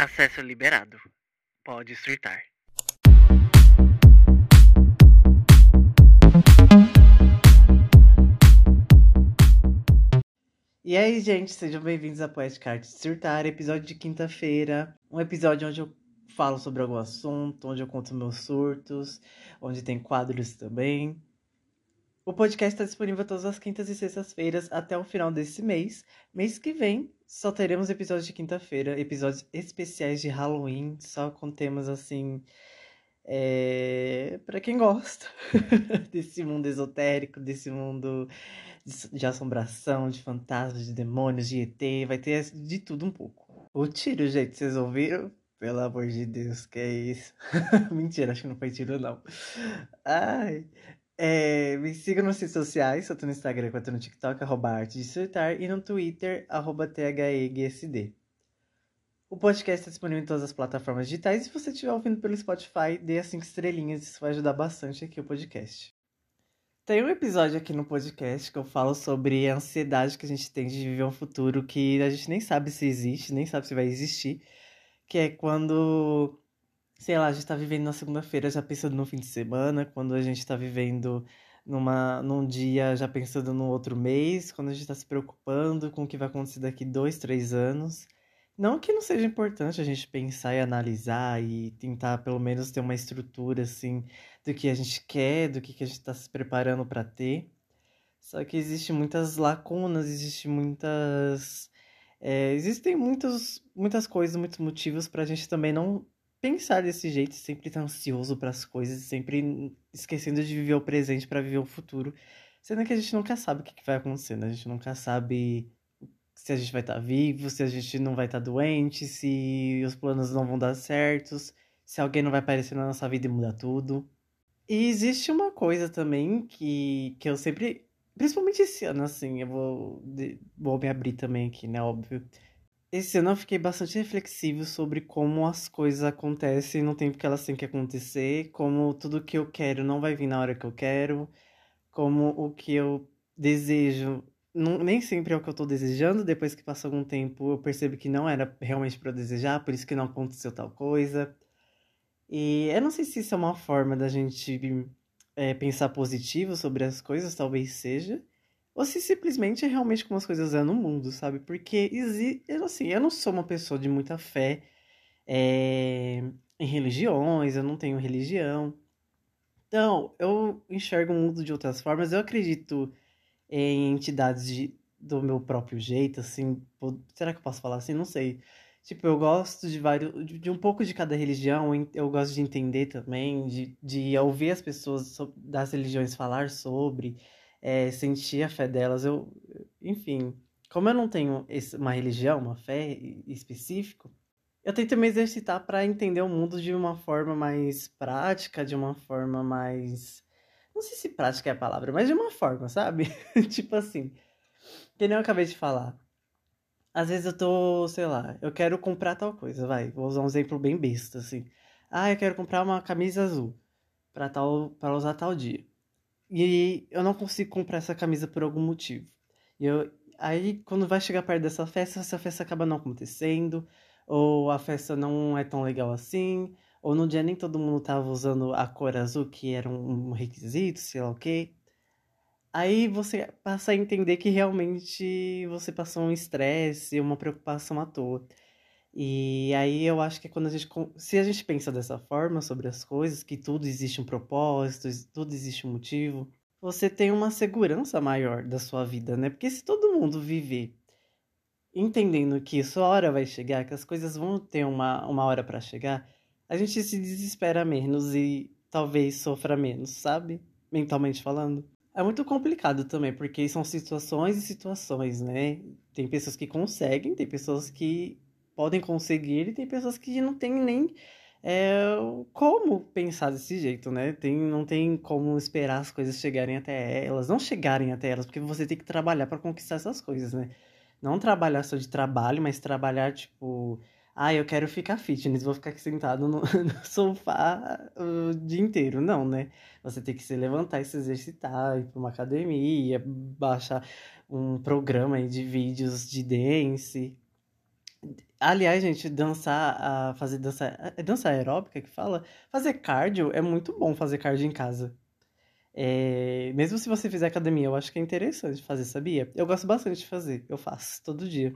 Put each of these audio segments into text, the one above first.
Acesso liberado. Pode surtar. E aí, gente, sejam bem-vindos a Poetic Art Surtar, episódio de quinta-feira. Um episódio onde eu falo sobre algum assunto, onde eu conto meus surtos, onde tem quadros também. O podcast está disponível todas as quintas e sextas-feiras até o final desse mês. Mês que vem só teremos episódios de quinta-feira, episódios especiais de Halloween, só com temas assim. É... para quem gosta desse mundo esotérico, desse mundo de assombração, de fantasmas, de demônios, de ET, vai ter de tudo um pouco. O tiro, gente, vocês ouviram? Pelo amor de Deus, que é isso? Mentira, acho que não foi tiro, não. Ai. É, me siga nas redes sociais, tô no Instagram, tô no TikTok, arroba arte de surtar, e no Twitter, arroba THEGSD. O podcast está disponível em todas as plataformas digitais, e se você estiver ouvindo pelo Spotify, dê as 5 estrelinhas, isso vai ajudar bastante aqui o podcast. Tem um episódio aqui no podcast que eu falo sobre a ansiedade que a gente tem de viver um futuro que a gente nem sabe se existe, nem sabe se vai existir. Que é quando, sei lá, a gente tá vivendo na segunda-feira já pensando no fim de semana, quando a gente tá vivendo numa, num dia já pensando no outro mês, quando a gente tá se preocupando com o que vai acontecer daqui dois, três anos. Não que não seja importante a gente pensar e analisar e tentar pelo menos ter uma estrutura assim do que a gente quer, do que, que a gente está se preparando para ter. Só que existe muitas lacunas, existe muitas. É, existem muitos, muitas coisas, muitos motivos para a gente também não pensar desse jeito, sempre estar ansioso para as coisas, sempre esquecendo de viver o presente para viver o futuro. Sendo que a gente nunca sabe o que, que vai acontecer, né? A gente nunca sabe se a gente vai estar tá vivo, se a gente não vai estar tá doente, se os planos não vão dar certos, se alguém não vai aparecer na nossa vida e mudar tudo. E existe uma coisa também que, que eu sempre. Principalmente esse ano, assim, eu vou, vou me abrir também aqui, né? Óbvio. Esse ano eu fiquei bastante reflexivo sobre como as coisas acontecem no tempo que elas têm que acontecer, como tudo que eu quero não vai vir na hora que eu quero, como o que eu desejo não, nem sempre é o que eu tô desejando. Depois que passa algum tempo, eu percebo que não era realmente para eu desejar, por isso que não aconteceu tal coisa. E eu não sei se isso é uma forma da gente é, pensar positivo sobre as coisas, talvez seja. Ou se simplesmente é realmente como as coisas é no mundo, sabe? Porque, assim, eu não sou uma pessoa de muita fé é, em religiões, eu não tenho religião. Então, eu enxergo o mundo de outras formas. Eu acredito em entidades de, do meu próprio jeito, assim. Será que eu posso falar assim? Não sei. Tipo, eu gosto de vários. De um pouco de cada religião, eu gosto de entender também, de, de ouvir as pessoas das religiões falar sobre, é, sentir a fé delas. Eu, enfim, como eu não tenho uma religião, uma fé específica, eu tento me exercitar para entender o mundo de uma forma mais prática, de uma forma mais não sei se prática é a palavra, mas de uma forma, sabe? tipo assim. Que nem eu acabei de falar. Às vezes eu tô, sei lá, eu quero comprar tal coisa, vai. Vou usar um exemplo bem besta, assim. Ah, eu quero comprar uma camisa azul para tal para usar tal dia. E eu não consigo comprar essa camisa por algum motivo. E eu, aí, quando vai chegar perto dessa festa, essa festa acaba não acontecendo, ou a festa não é tão legal assim, ou no dia nem todo mundo tava usando a cor azul, que era um requisito, sei lá o quê. Aí você passa a entender que realmente você passou um estresse, uma preocupação à toa. E aí eu acho que é quando a gente. Se a gente pensa dessa forma sobre as coisas, que tudo existe um propósito, tudo existe um motivo, você tem uma segurança maior da sua vida, né? Porque se todo mundo viver entendendo que sua hora vai chegar, que as coisas vão ter uma, uma hora para chegar, a gente se desespera menos e talvez sofra menos, sabe? Mentalmente falando. É muito complicado também, porque são situações e situações, né? Tem pessoas que conseguem, tem pessoas que podem conseguir e tem pessoas que não têm nem é, como pensar desse jeito, né? Tem, não tem como esperar as coisas chegarem até elas, não chegarem até elas, porque você tem que trabalhar para conquistar essas coisas, né? Não trabalhar só de trabalho, mas trabalhar, tipo, ah, eu quero ficar fitness, vou ficar aqui sentado no, no, sofá o dia inteiro. Não, né? Você tem que se levantar e se exercitar, ir para uma academia, baixar um programa de vídeos de dance. Aliás, gente, dançar, fazer dança, é dança aeróbica que fala? Fazer cardio é muito bom fazer cardio em casa. É, mesmo se você fizer academia, eu acho que é interessante fazer, sabia? Eu gosto bastante de fazer, eu faço todo dia.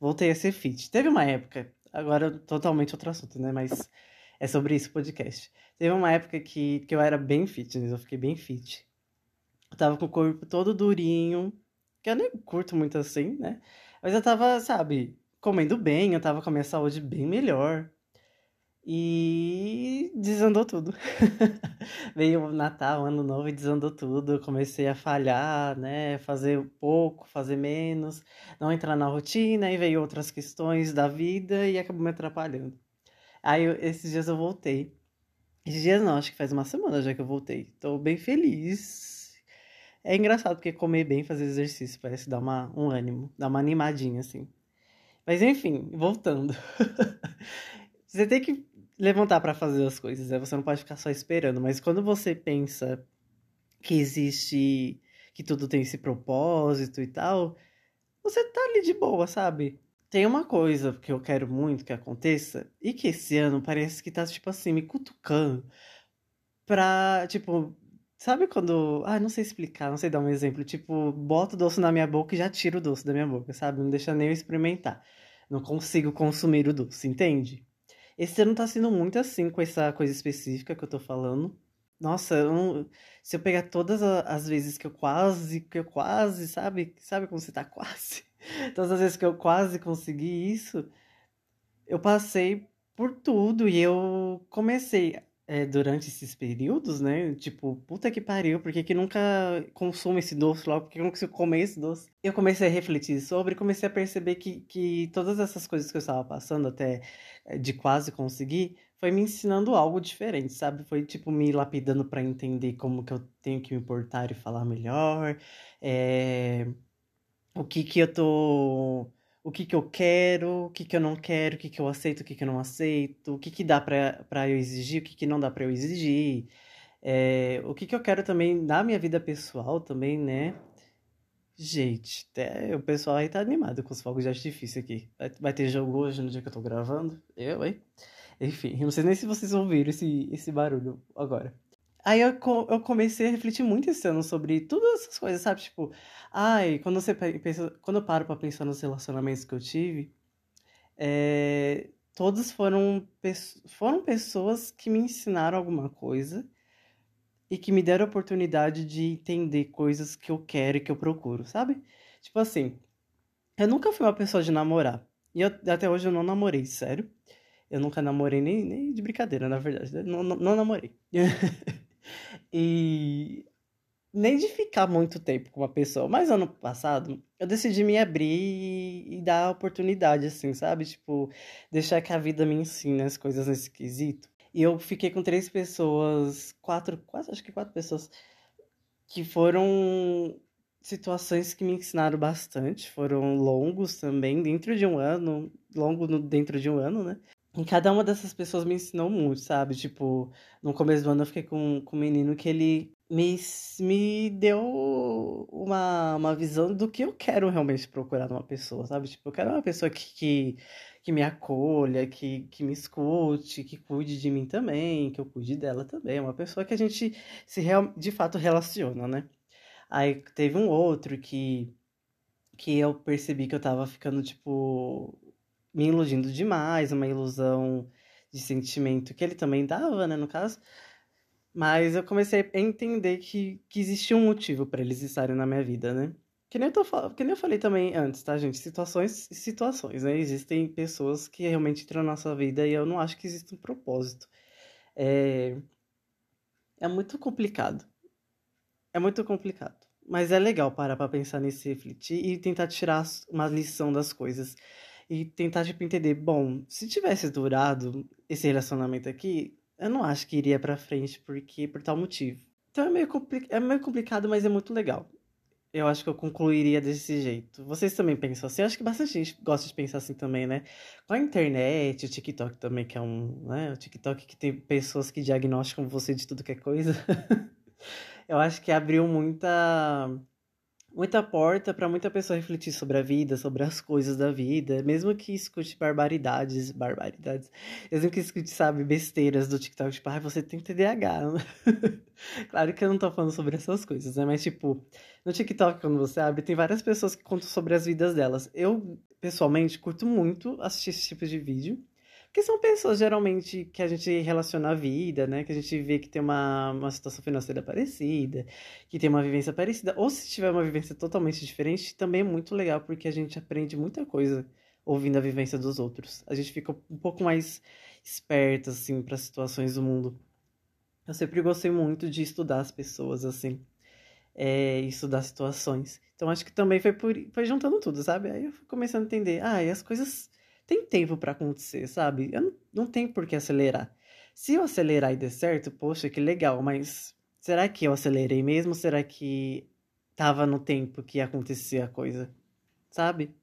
Voltei a ser fit. Teve uma época, agora totalmente outro assunto, né? Mas é sobre isso o podcast. Teve uma época que, que eu era bem fitness, eu fiquei bem fit. Eu tava com o corpo todo durinho, que eu nem curto muito assim, né? Mas eu tava, sabe, comendo bem, eu tava com a minha saúde bem melhor. E desandou tudo. Veio o Natal, Ano Novo e desandou tudo. Eu comecei a falhar, né? Fazer pouco, fazer menos, não entrar na rotina, e veio outras questões da vida e acabou me atrapalhando. Aí eu, esses dias eu voltei. Esses dias não, acho que faz uma semana já que eu voltei. Tô bem feliz. É engraçado porque comer bem, fazer exercício, parece dar uma, um ânimo, dar uma animadinha, assim. Mas enfim, voltando. você tem que levantar para fazer as coisas, né? Você não pode ficar só esperando. Mas quando você pensa que existe, que tudo tem esse propósito e tal, você tá ali de boa, sabe? Tem uma coisa que eu quero muito que aconteça, e que esse ano parece que tá, tipo assim, me cutucando pra, tipo, sabe quando. Ah, não sei explicar, não sei dar um exemplo. Tipo, boto o doce na minha boca e já tiro o doce da minha boca, sabe? Não deixa nem eu experimentar. Não consigo consumir o doce, entende? Esse ano tá sendo muito assim com essa coisa específica que eu tô falando. Nossa, eu não... se eu pegar todas as vezes que eu quase, que eu quase, sabe? Sabe como você tá quase? Todas as vezes que eu quase consegui isso, eu passei por tudo e eu comecei é, durante esses períodos, né? Tipo, puta que pariu, por que, que nunca consumo esse doce logo? Por que eu não consigo comer esse doce? Eu comecei a refletir sobre comecei a perceber que, que todas essas coisas que eu estava passando até é, de quase conseguir foi me ensinando algo diferente, sabe? Foi tipo me lapidando para entender como que eu tenho que me portar e falar melhor. É o que que eu tô o que que eu quero, o que que eu não quero, o que que eu aceito, o que que eu não aceito, o que que dá pra eu exigir, o que que não dá pra eu exigir, é, o que que eu quero também na minha vida pessoal também, né? Gente, até o pessoal aí tá animado com os fogos de artifício aqui. Vai, vai ter jogo hoje no dia que eu tô gravando? Eu, hein? Enfim, não sei nem se vocês ouviram esse, esse barulho agora. Aí eu, eu comecei a refletir muito esse ano sobre todas essas coisas, sabe? Tipo, ai, quando você pensa, quando eu paro pra pensar nos relacionamentos que eu tive, é, todos foram, foram pessoas que me ensinaram alguma coisa e que me deram a oportunidade de entender coisas que eu quero e que eu procuro, sabe? Tipo assim, eu nunca fui uma pessoa de namorar. E eu, até hoje eu não namorei, sério. Eu nunca namorei nem, nem de brincadeira, na verdade. Não, não, não namorei. e nem de ficar muito tempo com uma pessoa. Mas ano passado eu decidi me abrir e dar oportunidade, assim, sabe? Tipo, deixar que a vida me ensine as coisas nesse quesito. E eu fiquei com três pessoas, quatro, quase acho que quatro pessoas, que foram situações que me ensinaram bastante. Foram longos também, dentro de um ano, longo no, dentro de um ano, né? E cada uma dessas pessoas me ensinou muito, sabe? Tipo, no começo do ano eu fiquei com, com um menino que ele me, me deu uma, uma visão do que eu quero realmente procurar numa pessoa, sabe? Tipo, eu quero uma pessoa que, que, que me acolha, que, que me escute, que cuide de mim também, que eu cuide dela também. Uma pessoa que a gente se real, de fato relaciona, né? Aí teve um outro que, que eu percebi que eu tava ficando, tipo, me iludindo demais, uma ilusão de sentimento que ele também dava, né, no caso. Mas eu comecei a entender que, que existia um motivo para eles estarem na minha vida, né? Que nem, eu tô, que nem eu falei também antes, tá, gente? Situações e situações, né? Existem pessoas que realmente entram na nossa vida e eu não acho que existe um propósito. É, é muito complicado. É muito complicado. Mas é legal parar pra pensar nisso, refletir e tentar tirar uma lição das coisas e tentar, tipo, entender, bom, se tivesse durado esse relacionamento aqui, eu não acho que iria pra frente, porque por tal motivo. Então é meio, é meio complicado, mas é muito legal. Eu acho que eu concluiria desse jeito. Vocês também pensam assim? Eu acho que bastante gente gosta de pensar assim também, né? Com a internet, o TikTok também, que é um. Né? O TikTok que tem pessoas que diagnosticam você de tudo que é coisa. eu acho que abriu muita muita porta para muita pessoa refletir sobre a vida, sobre as coisas da vida, mesmo que escute barbaridades, barbaridades, mesmo que escute, sabe, besteiras do TikTok, tipo, ah, você tem TDAH. claro que eu não tô falando sobre essas coisas, né? Mas, tipo, no TikTok, quando você abre, tem várias pessoas que contam sobre as vidas delas. Eu, pessoalmente, curto muito assistir esse tipo de vídeo. Porque são pessoas geralmente que a gente relaciona à vida, né? Que a gente vê que tem uma, uma situação financeira parecida, que tem uma vivência parecida. Ou se tiver uma vivência totalmente diferente, também é muito legal, porque a gente aprende muita coisa ouvindo a vivência dos outros. A gente fica um pouco mais esperto, assim, para situações do mundo. Eu sempre gostei muito de estudar as pessoas, assim, é, estudar situações. Então acho que também foi, por, foi juntando tudo, sabe? Aí eu fui começando a entender, ah, e as coisas tem tempo para acontecer, sabe? Eu não, não tenho por que acelerar. Se eu acelerar e der certo, poxa, que legal, mas será que eu acelerei mesmo? Será que tava no tempo que ia acontecer a coisa? Sabe?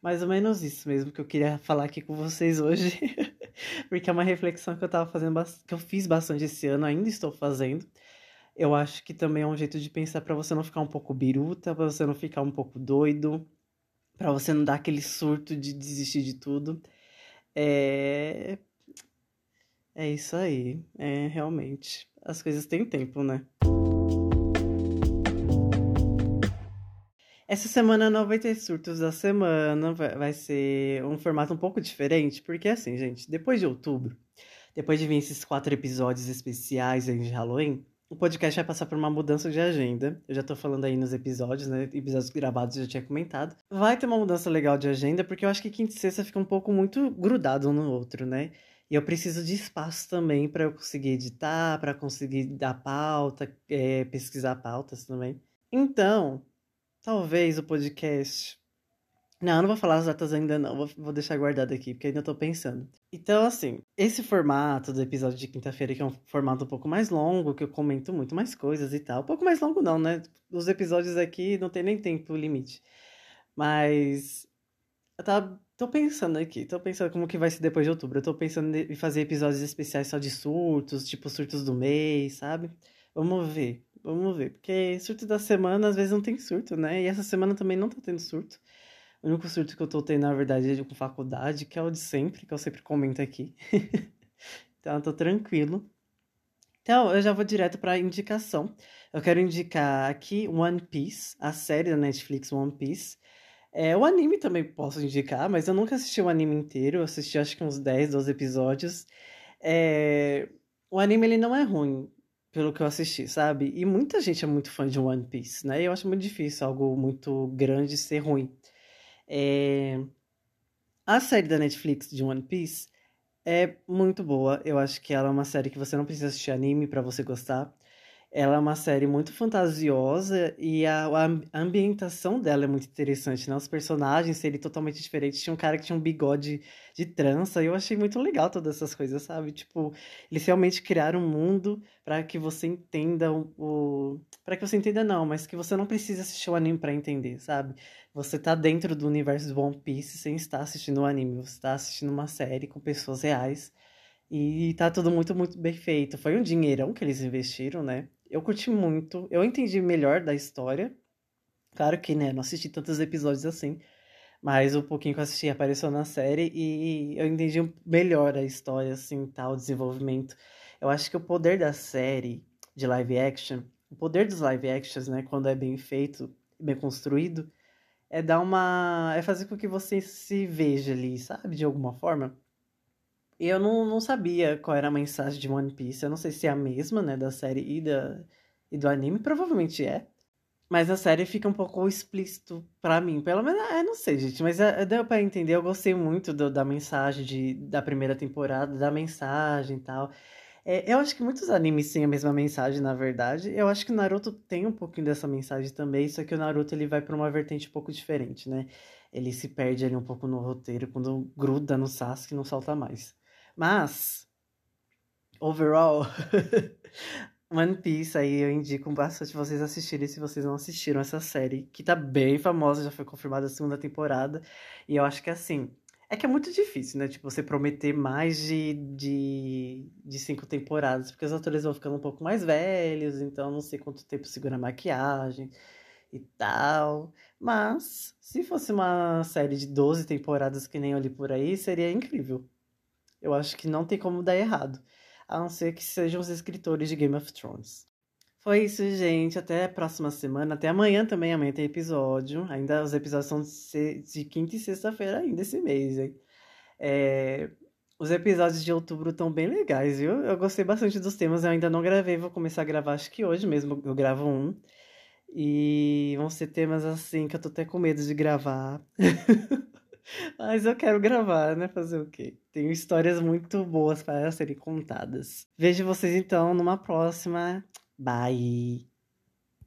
Mais ou menos isso mesmo que eu queria falar aqui com vocês hoje. Porque é uma reflexão que eu tava fazendo, que eu fiz bastante esse ano, ainda estou fazendo. Eu acho que também é um jeito de pensar para você não ficar um pouco biruta, para você não ficar um pouco doido, para você não dar aquele surto de desistir de tudo. É. É isso aí. É realmente. As coisas têm tempo, né? Essa semana não vai ter surtos da semana, vai ser um formato um pouco diferente, porque assim, gente, depois de outubro, depois de vir esses quatro episódios especiais de Halloween, o podcast vai passar por uma mudança de agenda. Eu já tô falando aí nos episódios, né? Episódios gravados eu já tinha comentado. Vai ter uma mudança legal de agenda, porque eu acho que quinta e sexta fica um pouco muito grudado um no outro, né? E eu preciso de espaço também para eu conseguir editar, para conseguir dar pauta, é, pesquisar pautas também. Então, talvez o podcast não, não vou falar as datas ainda não, vou, vou deixar guardado aqui, porque ainda tô pensando. Então, assim, esse formato do episódio de quinta-feira, que é um formato um pouco mais longo, que eu comento muito mais coisas e tal. Um pouco mais longo não, né? Os episódios aqui não tem nem tempo limite. Mas eu tava, tô pensando aqui, tô pensando como que vai ser depois de outubro. Eu tô pensando em fazer episódios especiais só de surtos, tipo surtos do mês, sabe? Vamos ver, vamos ver. Porque surto da semana, às vezes não tem surto, né? E essa semana também não tá tendo surto. O único surto que eu tô tendo, na verdade, é com faculdade, que é o de sempre, que eu sempre comento aqui. então, eu tô tranquilo. Então, eu já vou direto pra indicação. Eu quero indicar aqui One Piece, a série da Netflix One Piece. É, o anime também posso indicar, mas eu nunca assisti o anime inteiro. Eu assisti acho que uns 10, 12 episódios. É... O anime ele não é ruim, pelo que eu assisti, sabe? E muita gente é muito fã de One Piece, né? E eu acho muito difícil algo muito grande ser ruim. É... A série da Netflix de One Piece é muito boa. Eu acho que ela é uma série que você não precisa assistir anime para você gostar. Ela é uma série muito fantasiosa e a, a, ambientação dela é muito interessante, né? Os personagens serem totalmente diferentes. Tinha um cara que tinha um bigode de trança e eu achei muito legal todas essas coisas, sabe? Tipo, eles realmente criaram um mundo para que você entenda o, para que você entenda não, mas que você não precisa assistir o anime para entender, sabe? Você tá dentro do universo do One Piece sem estar assistindo o anime, você está assistindo uma série com pessoas reais. E tá tudo muito, muito bem feito. Foi um dinheirão que eles investiram, né? Eu curti muito. Eu entendi melhor da história. Claro que, né, não assisti tantos episódios assim. Mas o pouquinho que eu assisti apareceu na série e eu entendi melhor a história, assim, tal, o desenvolvimento. Eu acho que o poder da série de live action, o poder dos live actions, né, quando é bem feito, bem construído, é dar uma. é fazer com que você se veja ali, sabe, de alguma forma. Eu não, não sabia qual era a mensagem de One Piece. Eu não sei se é a mesma, né, da série e, da, e do anime. Provavelmente é. Mas a série fica um pouco explícito para mim. Pelo menos, é, não sei, gente. Mas é, deu pra entender. Eu gostei muito do, da mensagem de, da primeira temporada, da mensagem e tal. É, eu acho que muitos animes têm a mesma mensagem, na verdade. Eu acho que o Naruto tem um pouquinho dessa mensagem também, só que o Naruto ele vai para uma vertente um pouco diferente, né? Ele se perde ali um pouco no roteiro, quando gruda no Sasuke não solta mais. Mas, overall, One Piece aí eu indico bastante vocês assistirem se vocês não assistiram essa série, que tá bem famosa, já foi confirmada a segunda temporada. E eu acho que assim, é que é muito difícil, né? Tipo, você prometer mais de, de, de cinco temporadas, porque os atores vão ficando um pouco mais velhos, então não sei quanto tempo segura a maquiagem e tal. Mas, se fosse uma série de 12 temporadas que nem eu li por aí, seria incrível. Eu acho que não tem como dar errado. A não ser que sejam os escritores de Game of Thrones. Foi isso, gente. Até a próxima semana. Até amanhã também. Amanhã tem episódio. Ainda os episódios são de, quinta e sexta-feira ainda esse mês, hein? É... Os episódios de outubro estão bem legais, viu? Eu gostei bastante dos temas. Eu ainda não gravei. Vou começar a gravar, acho que hoje mesmo eu gravo um. E vão ser temas assim que eu tô até com medo de gravar. Mas eu quero gravar, né? Fazer o quê? Tenho histórias muito boas para serem contadas. Vejo vocês então numa próxima. Bye!